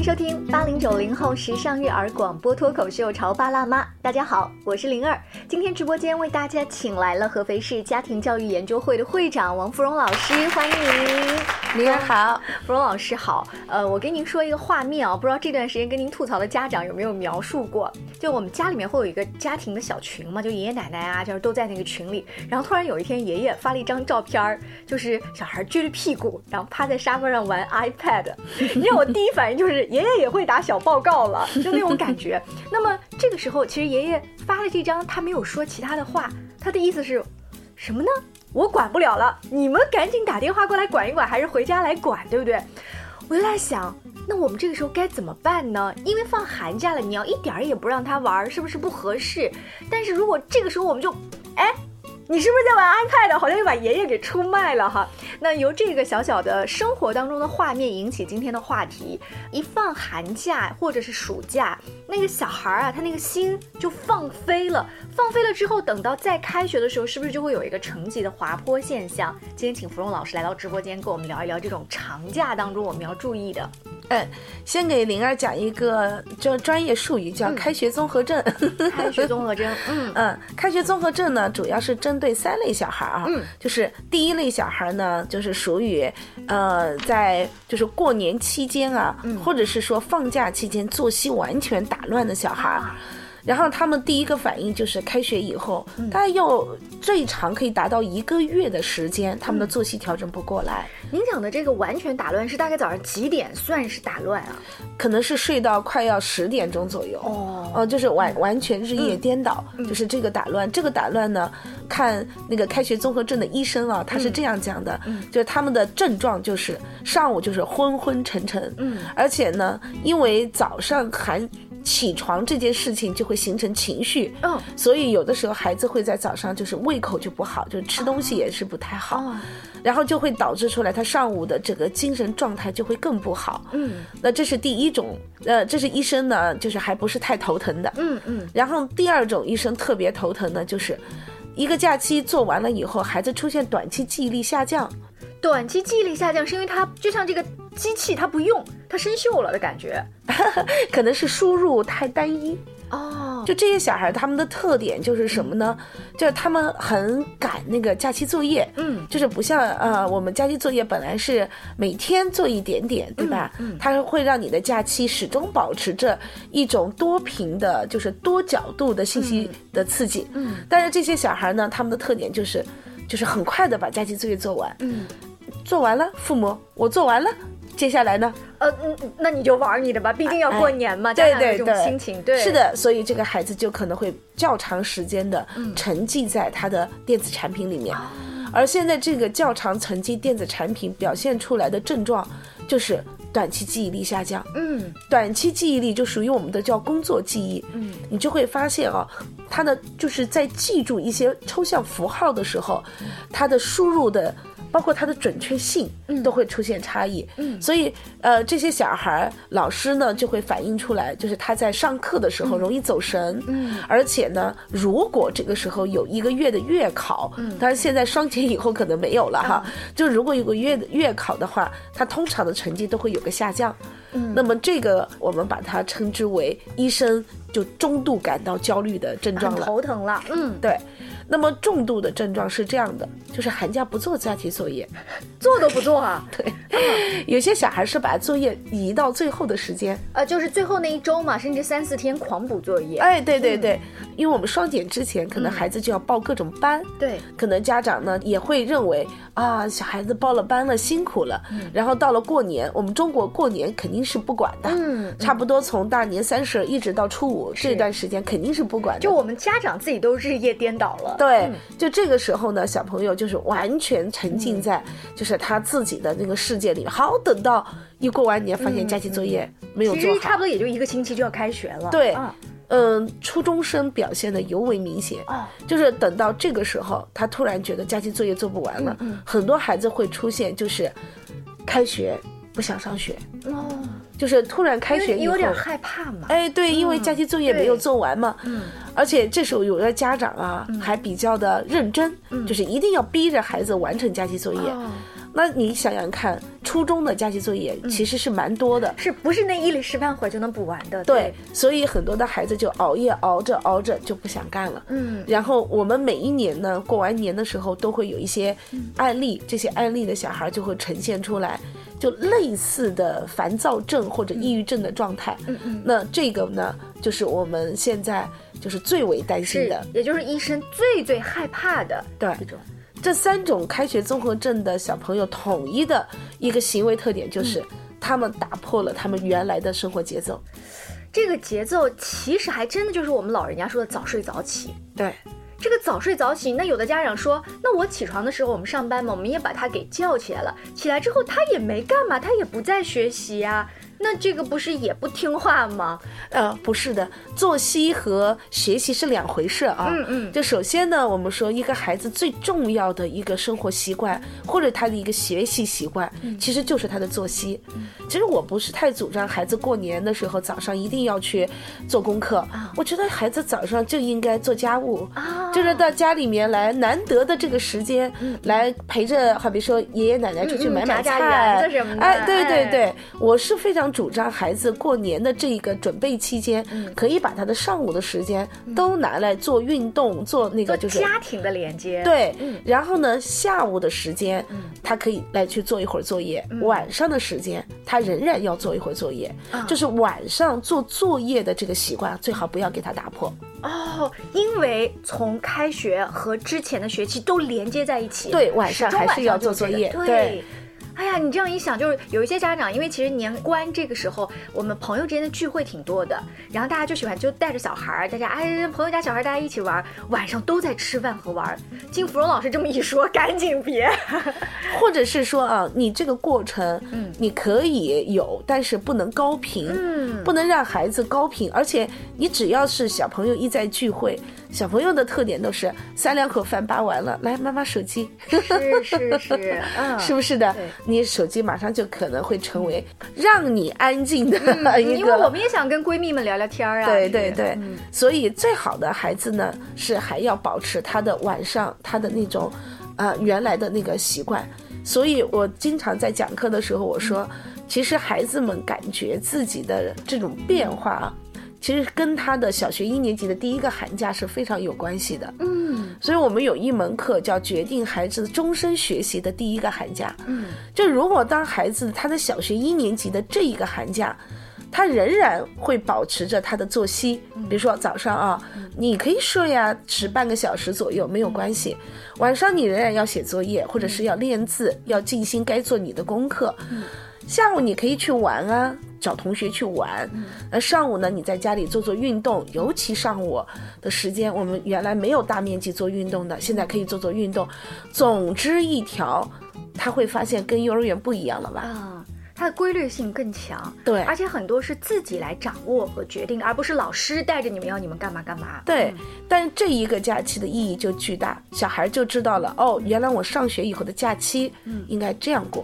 迎收听八零九零后时尚育儿广播脱口秀《潮爸辣妈》。大家好，我是灵儿。今天直播间为大家请来了合肥市家庭教育研究会的会长王芙蓉老师，欢迎您。灵儿好，芙蓉老师好。呃，我跟您说一个画面啊，不知道这段时间跟您吐槽的家长有没有描述过？就我们家里面会有一个家庭的小群嘛，就爷爷奶奶啊，就是都在那个群里。然后突然有一天，爷爷发了一张照片儿，就是小孩撅着屁股，然后趴在沙发上玩 iPad。你知道我第一反应就是爷爷也会打小报告了，就那种感觉。那么这个时候，其实爷爷发了这张，他没有说其他的话，他的意思是什么呢？我管不了了，你们赶紧打电话过来管一管，还是回家来管，对不对？我就在想，那我们这个时候该怎么办呢？因为放寒假了，你要一点儿也不让他玩，是不是不合适？但是如果这个时候我们就，哎。你是不是在玩 iPad？好像又把爷爷给出卖了哈。那由这个小小的生活当中的画面引起今天的话题。一放寒假或者是暑假，那个小孩儿啊，他那个心就放飞了。放飞了之后，等到再开学的时候，是不是就会有一个成绩的滑坡现象？今天请芙蓉老师来到直播间，跟我们聊一聊这种长假当中我们要注意的。嗯，先给灵儿讲一个叫专业术语，叫开学综合症。开学综合症，嗯嗯，开学综合症呢，主要是针对三类小孩啊，嗯，就是第一类小孩呢，就是属于呃，在就是过年期间啊，或者是说放假期间作息完全打乱的小孩。然后他们第一个反应就是开学以后，大概要最长可以达到一个月的时间，他们的作息调整不过来。您讲的这个完全打乱是大概早上几点算是打乱啊？可能是睡到快要十点钟左右哦，呃，就是完完全日夜颠倒，就是这个打乱。这个打乱呢，看那个开学综合症的医生啊，他是这样讲的，就是他们的症状就是上午就是昏昏沉沉，嗯，而且呢，因为早上还。起床这件事情就会形成情绪，嗯，所以有的时候孩子会在早上就是胃口就不好，就吃东西也是不太好，然后就会导致出来他上午的整个精神状态就会更不好，嗯，那这是第一种，呃，这是医生呢，就是还不是太头疼的，嗯嗯，然后第二种医生特别头疼的就是，一个假期做完了以后，孩子出现短期记忆力下降。短期记忆力下降是因为他就像这个机器，他不用，它生锈了的感觉，可能是输入太单一哦。就这些小孩，他们的特点就是什么呢？就是他们很赶那个假期作业，嗯，就是不像呃我们假期作业本来是每天做一点点，对吧？嗯，它会让你的假期始终保持着一种多屏的，就是多角度的信息的刺激，嗯。但是这些小孩呢，他们的特点就是，就是很快的把假期作业做完，嗯。做完了，父母，我做完了，接下来呢？呃，嗯，那你就玩你的吧，毕竟要过年嘛，对对对，心情对，是的，所以这个孩子就可能会较长时间的沉浸在他的电子产品里面，而现在这个较长沉浸电子产品表现出来的症状就是短期记忆力下降，嗯，短期记忆力就属于我们的叫工作记忆，嗯，你就会发现啊，他的就是在记住一些抽象符号的时候，他的输入的。包括它的准确性都会出现差异，嗯。所以呃，这些小孩老师呢就会反映出来，就是他在上课的时候容易走神，嗯。而且呢，如果这个时候有一个月的月考，嗯当然现在双减以后可能没有了哈，就如果有个月的月考的话，他通常的成绩都会有个下降，嗯。那么这个我们把它称之为医生就中度感到焦虑的症状了，头疼了，嗯，对。那么重度的症状是这样的，就是寒假不做家庭作业，做都不做啊。对，有些小孩是把作业移到最后的时间，呃，就是最后那一周嘛，甚至三四天狂补作业。哎，对对对，因为我们双减之前，可能孩子就要报各种班，对，可能家长呢也会认为啊，小孩子报了班了，辛苦了。然后到了过年，我们中国过年肯定是不管的，嗯，差不多从大年三十一直到初五这段时间肯定是不管的，就我们家长自己都日夜颠倒了。对，就这个时候呢，小朋友就是完全沉浸在就是他自己的那个世界里面。好，等到一过完年，发现假期作业没有做好，差不多也就一个星期就要开学了。对，嗯，初中生表现的尤为明显，就是等到这个时候，他突然觉得假期作业做不完了，很多孩子会出现就是开学不想上学。哦。就是突然开学以后，有点害怕嘛。哎，对，因为假期作业没有做完嘛。嗯。而且这时候有的家长啊，还比较的认真，就是一定要逼着孩子完成假期作业。那你想想看，初中的假期作业其实是蛮多的，是不是那一里十半会儿就能补完的？对，所以很多的孩子就熬夜熬着熬着就不想干了。嗯，然后我们每一年呢，过完年的时候都会有一些案例，这些案例的小孩就会呈现出来，就类似的烦躁症或者抑郁症的状态。嗯嗯，那这个呢，就是我们现在就是最为担心的。，也就是医生最最害怕的对这种。这三种开学综合症的小朋友统一的一个行为特点就是，他们打破了他们原来的生活节奏。这个节奏其实还真的就是我们老人家说的早睡早起。对，这个早睡早起，那有的家长说，那我起床的时候我们上班嘛，我们也把他给叫起来了，起来之后他也没干嘛，他也不在学习呀、那这个不是也不听话吗？呃，不是的，作息和学习是两回事啊。嗯嗯。就首先呢，我们说一个孩子最重要的一个生活习惯，或者他的一个学习习惯，嗯。其实就是他的作息。其实我不是太主张孩子过年的时候早上一定要去做功课，我觉得孩子早上就应该做家务，啊。就是到家里面来难得的这个时间，来陪着，好比说爷爷奶奶出去买买菜什么的哎，对对哎。对，我是非常主张孩子过年的这个准备期间，嗯可以把他的上午的时间都拿来做运动，做那个就是家庭的连接。，对，嗯然后呢，下午的时间，他可以来去做一会儿作业；嗯晚上的时间，他仍然要做一会儿作业。啊就是晚上做作业的这个习惯，最好不要给他打破。哦，因为从开学和之前的学期都连接在一起，对晚上还是要做作业对。对哎呀，你这样一想，就是有一些家长，因为其实年关这个时候，我们朋友之间的聚会挺多的，然后大家就喜欢就带着小孩儿，大家哎朋友家小孩儿大家一起玩儿，晚上都在吃饭和玩儿。经芙蓉老师这么一说，赶紧别，或者是说啊，你这个过程，嗯你可以有，但是不能高频，嗯不能让孩子高频。而且你只要是小朋友一在聚会，小朋友的特点都是三两口饭扒完了，来妈妈手机，是是是，嗯，是不是的？你手机马上就可能会成为让你安静的 一个。嗯因为我们也想跟闺蜜们聊聊天儿啊，对是对对，所以最好的孩子呢，是还要保持他的晚上他的那种，呃，原来的那个习惯。所以我经常在讲课的时候，我说，其实孩子们感觉自己的这种变化啊，其实跟他的小学一年级的第一个寒假是非常有关系的。嗯所以我们有一门课叫决定孩子终身学习的第一个寒假。嗯，就如果当孩子他在小学一年级的这一个寒假，他仍然会保持着他的作息，比如说早上啊，你可以睡呀，迟半个小时左右没有关系。晚上你仍然要写作业，或者是要练字，要静心该做你的功课。下午你可以去玩啊，找同学去玩。那上午呢，你在家里做做运动，尤其上午的时间，我们原来没有大面积做运动的，现在可以做做运动。总之一条，他会发现跟幼儿园不一样了吧？啊。它的规律性更强，对而且很多是自己来掌握和决定，而不是老师带着你们要你们干嘛干嘛。对，但这一个假期的意义就巨大，小孩就知道了哦，原来我上学以后的假期应该这样过。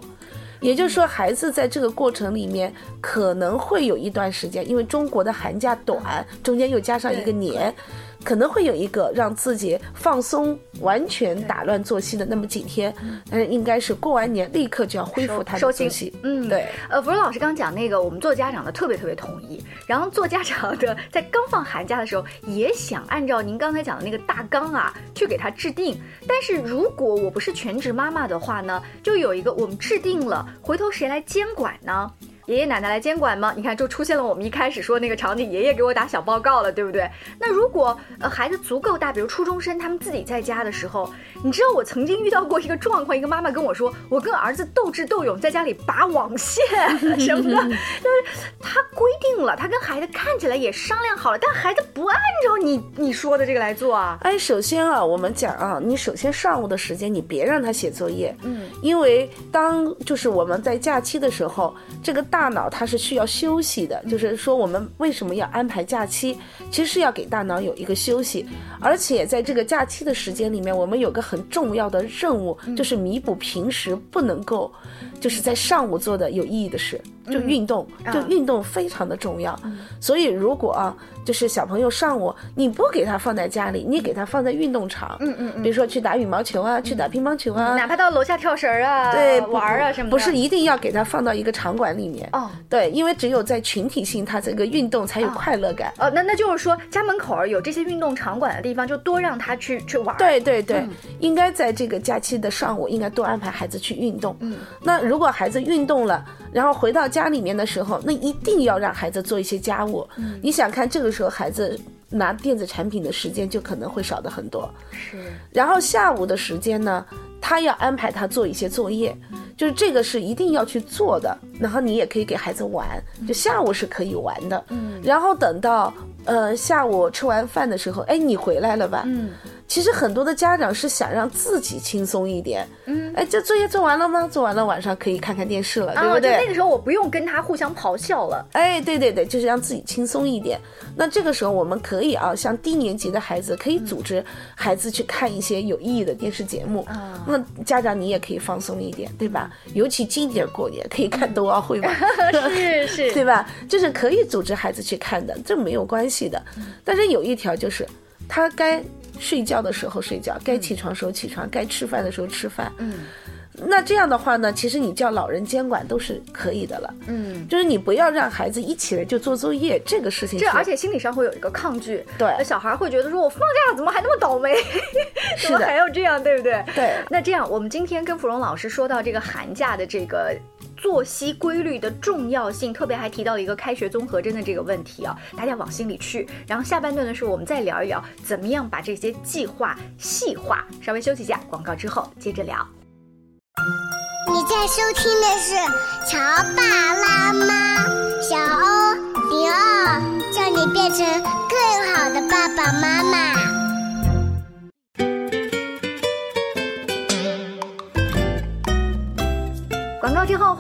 也就是说，孩子在这个过程里面可能会有一段时间，因为中国的寒假短，中间又加上一个年，可能会有一个让自己放松、完全打乱作息的那么几天，但是应该是过完年立刻就要恢复他的作息。嗯，对。呃，芙蓉老师刚讲那个，我们做家长的特别特别同意。然后做家长的在刚放寒假的时候，也想按照您刚才讲的那个大纲啊，去给他制定。但是如果我不是全职妈妈的话呢，就有一个我们制定了，回头谁来监管呢？爷爷奶奶来监管吗？你看，就出现了我们一开始说那个场景，爷爷给我打小报告了，对不对？那如果呃孩子足够大，比如初中生，他们自己在家的时候，你知道我曾经遇到过一个状况，一个妈妈跟我说，我跟儿子斗智斗勇，在家里拔网线什么的，就是他规定了，他跟孩子看起来也商量好了，但孩子不按照你你说的这个来做啊。哎，首先啊，我们讲啊，你首先上午的时间你别让他写作业，嗯，因为当就是我们在假期的时候，这个大脑它是需要休息的。就是说，我们为什么要安排假期，其实是要给大脑有一个休息，而且在这个假期的时间里面，我们有个很重要的任务，就是弥补平时不能够就是在上午做的有意义的事。就运动，就运动非常的重要。所以如果啊，就是小朋友上午你不给他放在家里，你给他放在运动场，嗯嗯嗯，比如说去打羽毛球啊，去打乒乓球啊，哪怕到楼下跳绳啊，对，玩啊什么的，不是一定要给他放到一个场馆里面哦。对，因为只有在群体性，他这个运动才有快乐感。哦，那那就是说家门口有这些运动场馆的地方，就多让他去去玩。对对对，应该在这个假期的上午，应该多安排孩子去运动。嗯，那如果孩子运动了，然后回到家里面的时候，那一定要让孩子做一些家务。嗯，你想看这个时候孩子拿电子产品的时间就可能会少的很多。是，然后下午的时间呢，他要安排他做一些作业，就是这个是一定要去做的。然后你也可以给孩子玩，就下午是可以玩的。嗯，然后等到呃下午吃完饭的时候，哎，你回来了吧？嗯。其实很多的家长是想让自己轻松一点，嗯，哎，这作业做完了吗？做完了，晚上可以看看电视了，对不对？那个时候我不用跟他互相咆哮了。哎，对对对，就是让自己轻松一点。那这个时候我们可以啊，像低年级的孩子，可以组织孩子去看一些有意义的电视节目。啊，那家长你也可以放松一点，对吧？尤其今年过年可以看冬奥会嘛，是是，对吧？就是可以组织孩子去看的，这没有关系的。但是有一条就是，他该。睡觉的时候睡觉，该起床时候起床，该吃饭的时候吃饭。嗯，那这样的话呢，其实你叫老人监管都是可以的了。嗯，就是你不要让孩子一起来就做作业，这个事情。这而且心理上会有一个抗拒。对，小孩会觉得说，我放假怎么还那么倒霉？怎么还要这样，对不对？对。那这样，我们今天跟芙蓉老师说到这个寒假的这个。作息规律的重要性，特别还提到了一个开学综合征的这个问题啊，大家往心里去。然后下半段的时候，我们再聊一聊怎么样把这些计划细化。稍微休息一下，广告之后接着聊。你在收听的是《乔爸拉妈》，小欧零二，叫你变成更好的爸爸妈妈。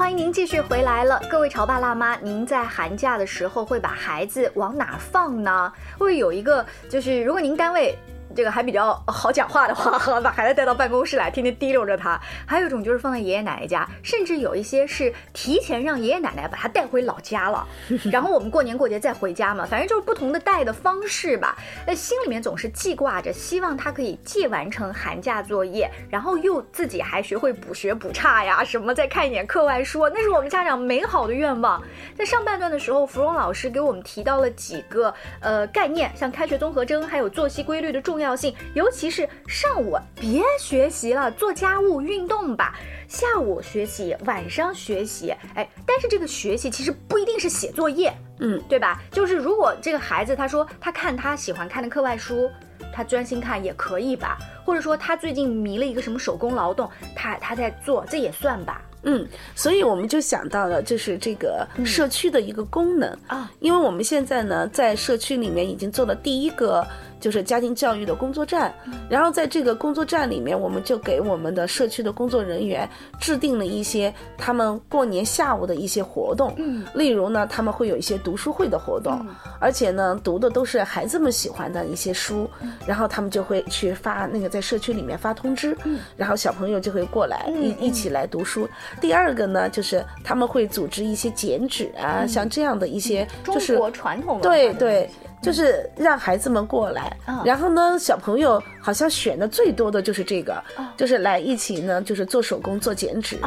欢迎您继续回来了，各位潮爸辣妈，您在寒假的时候会把孩子往哪放呢？会有一个，就是如果您单位。这个还比较好讲话的话，把孩子带到办公室来，天天提溜着他。还有一种就是放在爷爷奶奶家，甚至有一些是提前让爷爷奶奶把他带回老家了，然后我们过年过节再回家嘛，反正就是不同的带的方式吧。那心里面总是记挂着，希望他可以既完成寒假作业，然后又自己还学会补学补差呀，什么再看一眼课外书，那是我们家长美好的愿望。在上半段的时候，芙蓉老师给我们提到了几个呃概念，像开学综合征，还有作息规律的重要。性，尤其是上午别学习了，做家务、运动吧。下午学习，晚上学习。哎，但是这个学习其实不一定是写作业，嗯，对吧？就是如果这个孩子他说他看他喜欢看的课外书，他专心看也可以吧。或者说他最近迷了一个什么手工劳动，他他在做，这也算吧。嗯，所以我们就想到了，就是这个社区的一个功能啊，因为我们现在呢在社区里面已经做了第一个。就是家庭教育的工作站，然后在这个工作站里面，我们就给我们的社区的工作人员制定了一些他们过年下午的一些活动。嗯，例如呢，他们会有一些读书会的活动，而且呢，读的都是孩子们喜欢的一些书，然后他们就会去发那个在社区里面发通知，然后小朋友就会过来一一起来读书。第二个呢，就是他们会组织一些剪纸啊，像这样的一些，就是中国传统对对。就是让孩子们过来，然后呢，小朋友好像选的最多的就是这个，就是来一起呢，就是做手工、做剪纸。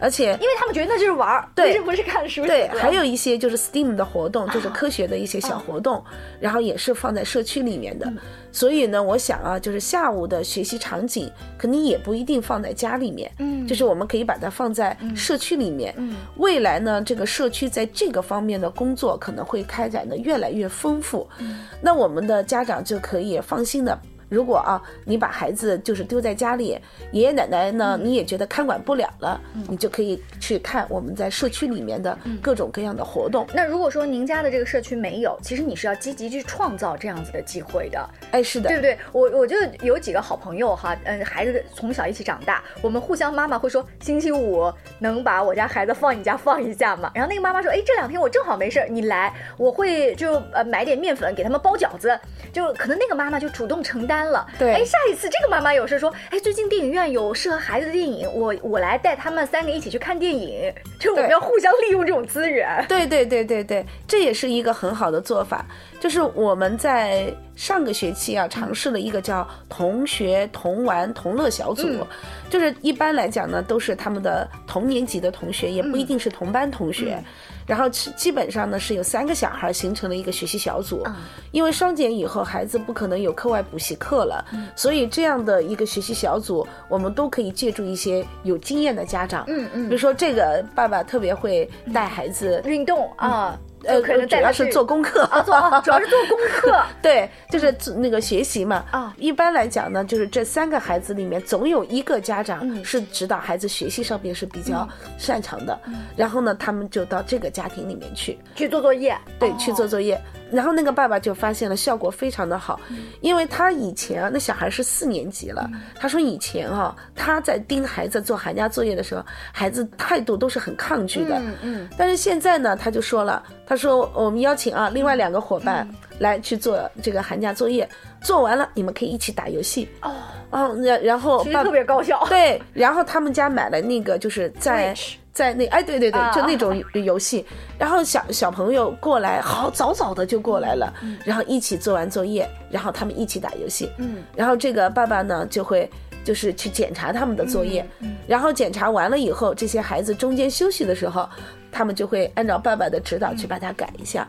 而且，因为他们觉得那就是玩儿，对，不是看书。对，还有一些就是 STEAM 的活动，就是科学的一些小活动，然后也是放在社区里面的。所以呢，我想啊，就是下午的学习场景，肯定也不一定放在家里面，嗯，就是我们可以把它放在社区里面。嗯，未来呢，这个社区在这个方面的工作可能会开展的越来越丰富。嗯，那我们的家长就可以放心的。如果啊，你把孩子就是丢在家里，爷爷奶奶呢，你也觉得看管不了了，你就可以去看我们在社区里面的各种各样的活动。那如果说您家的这个社区没有，其实你是要积极去创造这样子的机会的。哎，是的，对不对？我我就有几个好朋友哈，嗯，孩子从小一起长大，我们互相妈妈会说，星期五能把我家孩子放你家放一下吗？然后那个妈妈说，哎，这两天我正好没事儿，你来，我会就呃买点面粉给他们包饺子，就可能那个妈妈就主动承担。班了。对哎，下一次这个妈妈有事说，哎，最近电影院有适合孩子的电影，我我来带他们三个一起去看电影，就是我们要互相利用这种资源。对对对对对，这也是一个很好的做法。就是我们在上个学期啊，尝试了一个叫“同学同玩同乐小组”，就是一般来讲呢，都是他们的同年级的同学，也不一定是同班同学。然后基基本上呢是有三个小孩形成了一个学习小组，因为双减以后孩子不可能有课外补习课了，所以这样的一个学习小组，我们都可以借助一些有经验的家长，嗯嗯。比如说这个爸爸特别会带孩子，运动啊，呃，可能主要是做功课。啊，做啊，主要是做功课。对，就是做那个学习嘛。啊。一般来讲呢，就是这三个孩子里面，总有一个家长嗯。是指导孩子学习上面是比较擅长的，然后呢，他们就到这个家庭里面去，去做作业，对，哦去做作业。然后那个爸爸就发现了效果非常的好，嗯。因为他以前啊，那小孩是四年级了，他说以前啊，他在盯孩子做寒假作业的时候，孩子态度都是很抗拒的，嗯嗯，但是现在呢，他就说了，他说我们邀请啊另外两个伙伴嗯。来去做这个寒假作业，做完了你们可以一起打游戏。哦，哦，然然后爸其实特别高效。对，然后他们家买了那个就是在在那哎对对对啊，就那种游戏，然后小小朋友过来，好早早的就过来了，然后一起做完作业，然后他们一起打游戏，嗯，然后这个爸爸呢就会。就是去检查他们的作业，然后检查完了以后，这些孩子中间休息的时候，他们就会按照爸爸的指导去把它改一下。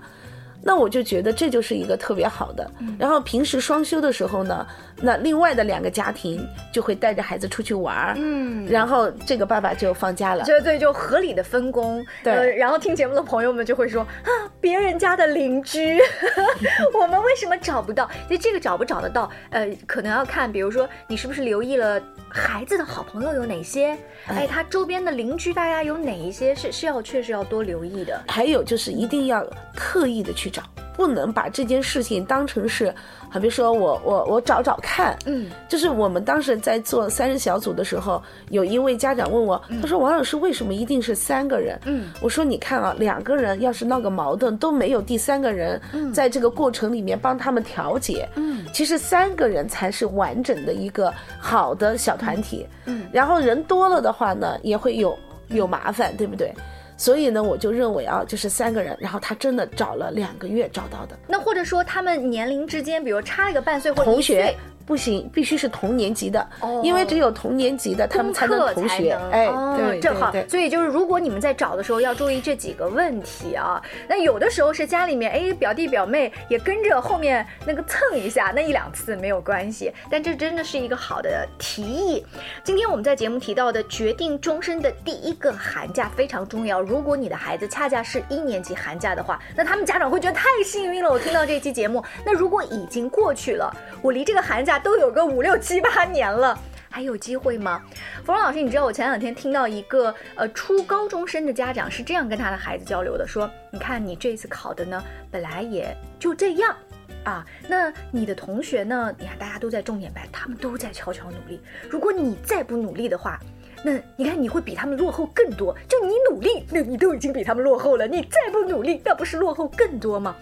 那我就觉得这就是一个特别好的。然后平时双休的时候呢，那另外的两个家庭就会带着孩子出去玩儿，嗯然后这个爸爸就放假了。对对，就合理的分工。对呃然后听节目的朋友们就会说啊，别人家的邻居，我们为什么找不到？其实这个找不找得到，呃，可能要看，比如说你是不是留意了孩子的好朋友有哪些，哎，他周边的邻居大家有哪一些是是要确实要多留意的。还有就是一定要刻意的去找，不能把这件事情当成是，好比说我我我找找看，嗯，就是我们当时在做三人小组的时候，有一位家长问我，他说王老师为什么一定是三个人？嗯，我说你看啊，两个人要是闹个矛盾都没有第三个人在这个过程里面帮他们调解，嗯，其实三个人才是完整的一个好的小团体，嗯，然后人多了的话呢，也会有有麻烦，对不对？所以呢，我就认为啊，就是三个人，然后他真的找了两个月找到的。那或者说他们年龄之间，比如差一个半岁或者一同学岁，不行，必须是同年级的，哦因为只有同年级的他们才能课同学。能哎，哦对正好所以就是，如果你们在找的时候要注意这几个问题啊。那有的时候是家里面，哎，表弟表妹也跟着后面那个蹭一下，那一两次没有关系。但这真的是一个好的提议。今天我们在节目提到的决定终身的第一个寒假非常重要。如果你的孩子恰恰是一年级寒假的话，那他们家长会觉得太幸运了。我听到这期节目，那如果已经过去了，我离这个寒假都有个五六七八年了。还有机会吗？芙蓉老师，你知道我前两天听到一个呃初高中生的家长是这样跟他的孩子交流的，说：“你看你这次考的呢，本来也就这样。”啊，那你的同学呢？你看大家都在重点班，他们都在悄悄努力。如果你再不努力的话，那你看你会比他们落后更多。就你努力，那你都已经比他们落后了，你再不努力，那不是落后更多吗？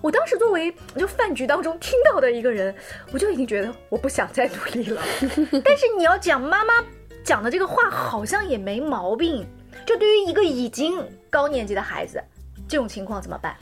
我当时作为就饭局当中听到的一个人，我就已经觉得我不想再努力了。但是你要讲妈妈讲的这个话，好像也没毛病。就对于一个已经高年级的孩子，这种情况怎么办？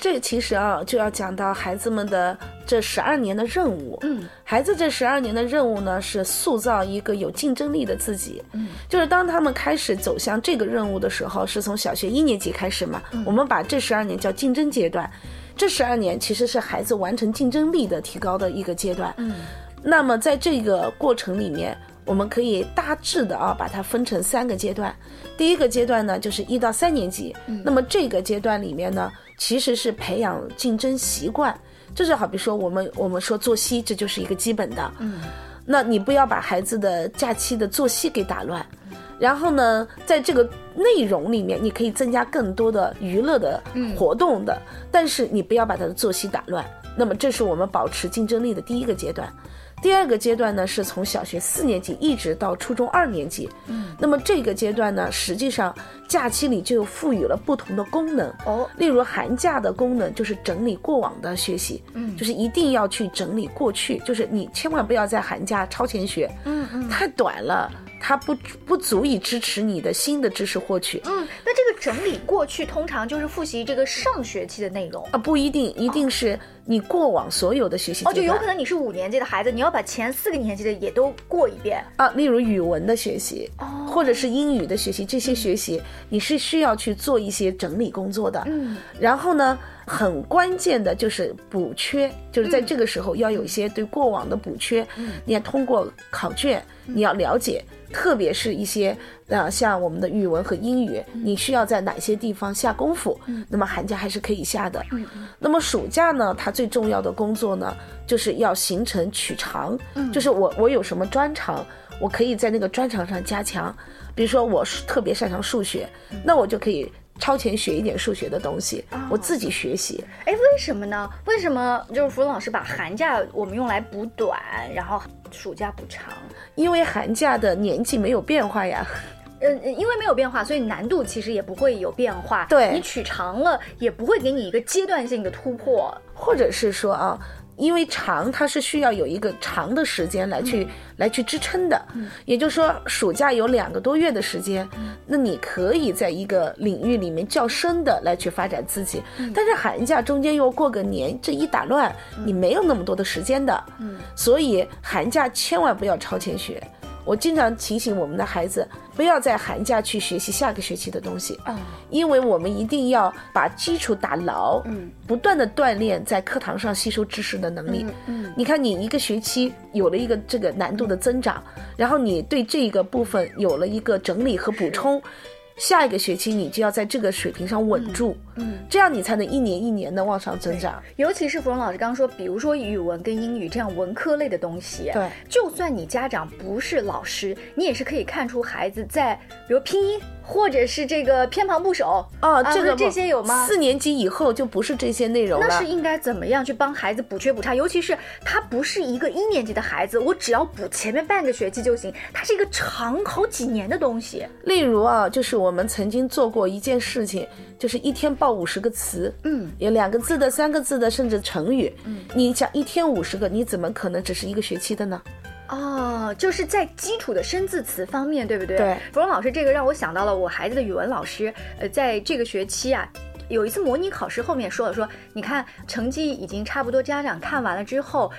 这其实啊，就要讲到孩子们的这十二年的任务。嗯，孩子这十二年的任务呢，是塑造一个有竞争力的自己。嗯，就是当他们开始走向这个任务的时候，是从小学一年级开始嘛。我们把这十二年叫竞争阶段，这十二年其实是孩子完成竞争力的提高的一个阶段。嗯，那么在这个过程里面，我们可以大致的啊把它分成三个阶段。第一个阶段呢，就是一到三年级。那么这个阶段里面呢，其实是培养竞争习惯，这就是好比说我们我们说作息，这就是一个基本的。嗯，那你不要把孩子的假期的作息给打乱。然后呢，在这个内容里面，你可以增加更多的娱乐的活动的，但是你不要把他的作息打乱。那么，这是我们保持竞争力的第一个阶段。第二个阶段呢，是从小学四年级一直到初中二年级。嗯，那么这个阶段呢，实际上假期里就赋予了不同的功能。哦，例如寒假的功能就是整理过往的学习，嗯，就是一定要去整理过去，就是你千万不要在寒假超前学，嗯嗯太短了，它不不足以支持你的新的知识获取。嗯，那这个整理过去通常就是复习这个上学期的内容。啊，不一定，一定是你过往所有的学习哦，就。有可能你是五年级的孩子，你要把前四个年级的也都过一遍。啊，例如语文的学习，哦或者是英语的学习，这些学习你是需要去做一些整理工作的。嗯，然后呢，很关键的就是补缺，就是嗯在这个时候要有一些对过往的补缺。嗯，你要通过考卷，嗯你要了解，特别是一些呃像我们的语文和英语，嗯你需要在哪些地方下功夫。那么寒假还是可以下的。那么暑假呢，它最重要的工作呢，就是要形成取长，就是我我有什么专长，我可以在那个专长上加强。比如说我是特别擅长数学，那我就可以超前学一点数学的东西，我自己学习。哎，为什么呢？为什么就是芙蓉老师把寒假我们用来补短，然后暑假补长？因为寒假的年纪没有变化呀，嗯，因为没有变化，所以难度其实也不会有变化。对你取长了，也不会给你一个阶段性的突破。或者是说啊，因为长它是需要有一个长的时间来去、来去支撑的，也就是说暑假有两个多月的时间，那你可以在一个领域里面较深的来去发展自己，但是寒假中间又过个年，这一打乱，你没有那么多的时间的，所以寒假千万不要超前学。我经常提醒我们的孩子，不要在寒假去学习下个学期的东西，啊。因为我们一定要把基础打牢，嗯，不断的锻炼在课堂上吸收知识的能力。嗯你看，你一个学期有了一个这个难度的增长，然后你对这个部分有了一个整理和补充，下一个学期你就要在这个水平上稳住，嗯，这样你才能一年一年的往上增长。尤其是芙蓉老师刚刚说，比如说语文跟英语这样文科类的东西，对，就算你家长不是老师，你也是可以看出孩子在比如拼音或者是这个偏旁部首哦，啊这个这些有吗？四年级以后就不是这些内容了。那是应该怎么样去帮孩子补缺补差？尤其是他不是一个一年级的孩子，我只要补前面半个学期就行。它是一个长好几年的东西。例如啊，就是我们曾经做过一件事情，就是一天报五十个词，嗯，有两个字的、三个字的，甚至成语。嗯，你想一天五十个，你怎么可能只是一个学期的呢？哦，就是在基础的生字词方面，对不对？对芙蓉老师，这个让我想到了我孩子的语文老师，呃，在这个学期啊。有一次模拟考试后面说了说，你看成绩已经差不多，家长看完了之后，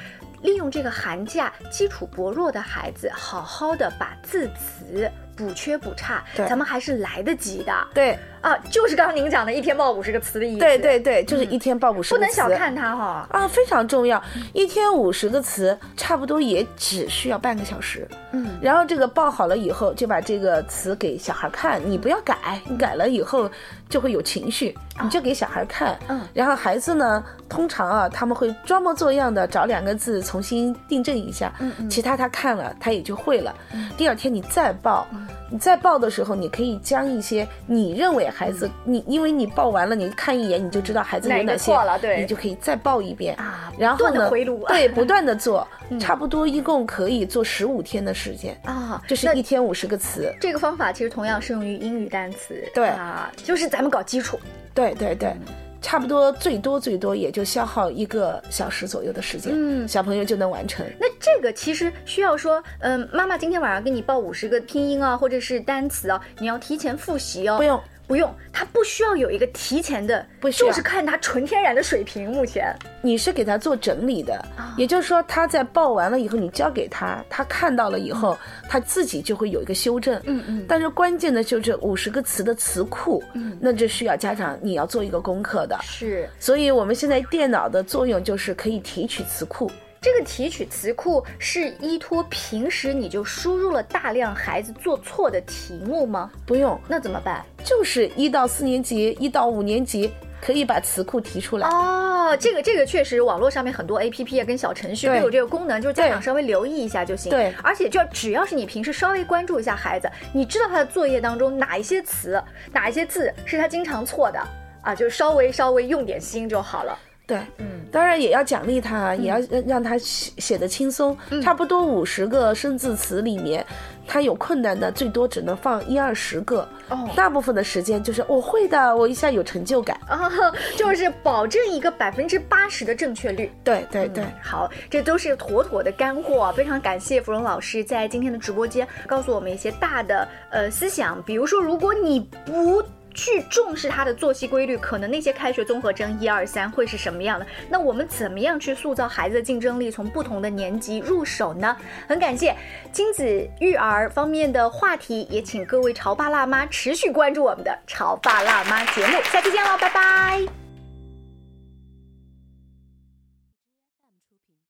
利用这个寒假，基础薄弱的孩子，好好的把字词补缺补差，咱们还是来得及的对，啊！就是刚刚您讲的一天报五十个词的意思，对对对，就是一天报五十个词。不能小看它哈。啊，非常重要。一天五十个词，差不多也只需要半个小时。嗯，然后这个报好了以后，就把这个词给小孩看，你不要改，你改了以后就会有情绪，你就给小孩看。嗯然后孩子呢，通常啊，他们会装模作样的找两个字重新订正一下，嗯嗯其他他看了他也就会了。第二天你再报，你再报的时候，你可以将一些你认为孩子，你因为你报完了，你看一眼你就知道孩子有哪些错了对。你就可以再报一遍。啊然后呢对，不断的做，差不多一共可以做十五天的时间，啊，就是一天五十个词。这个方法其实同样适用于英语单词，对。啊，就是咱们搞基础。对对对，差不多最多最多也就消耗一个小时左右的时间，嗯小朋友就能完成。那这个其实需要说，嗯，妈妈今天晚上给你报五十个拼音啊，或者是单词啊，你要提前复习哦。不用，不用，他不需要有一个提前的，不需要就是看他纯天然的水平。目前，你是给他做整理的，啊也就是说他在报完了以后，你交给他，他看到了以后，他自己就会有一个修正。嗯嗯但是关键的就是五十个词的词库，嗯那这需要家长你要做一个功课的。是所以我们现在电脑的作用就是可以提取词库。这个提取词库是依托平时你就输入了大量孩子做错的题目吗？不用，那怎么办？就是一到四年级、一到五年级可以把词库提出来。哦，这个这个确实，网络上面很多 A P P 啊跟小程序都有这个功能，就是家长稍微留意一下就行。对而且就只要是你平时稍微关注一下孩子，你知道他的作业当中哪一些词、哪一些字是他经常错的啊，就稍微稍微用点心就好了。对，嗯，当然也要奖励他，也要让让他写写的轻松。差不多五十个生字词里面，他有困难的最多只能放一二十个，哦大部分的时间就是我会的，我一下有成就感。啊，就是保证一个百分之八十的正确率。对对对，好，这都是妥妥的干货，非常感谢芙蓉老师在今天的直播间告诉我们一些大的呃思想，比如说，如果你不去重视他的作息规律，可能那些开学综合征一二三会是什么样的？那我们怎么样去塑造孩子的竞争力，从不同的年级入手呢？很感谢亲子育儿方面的话题，也请各位潮爸辣妈持续关注我们的潮爸辣妈节目，下期见喽，拜拜。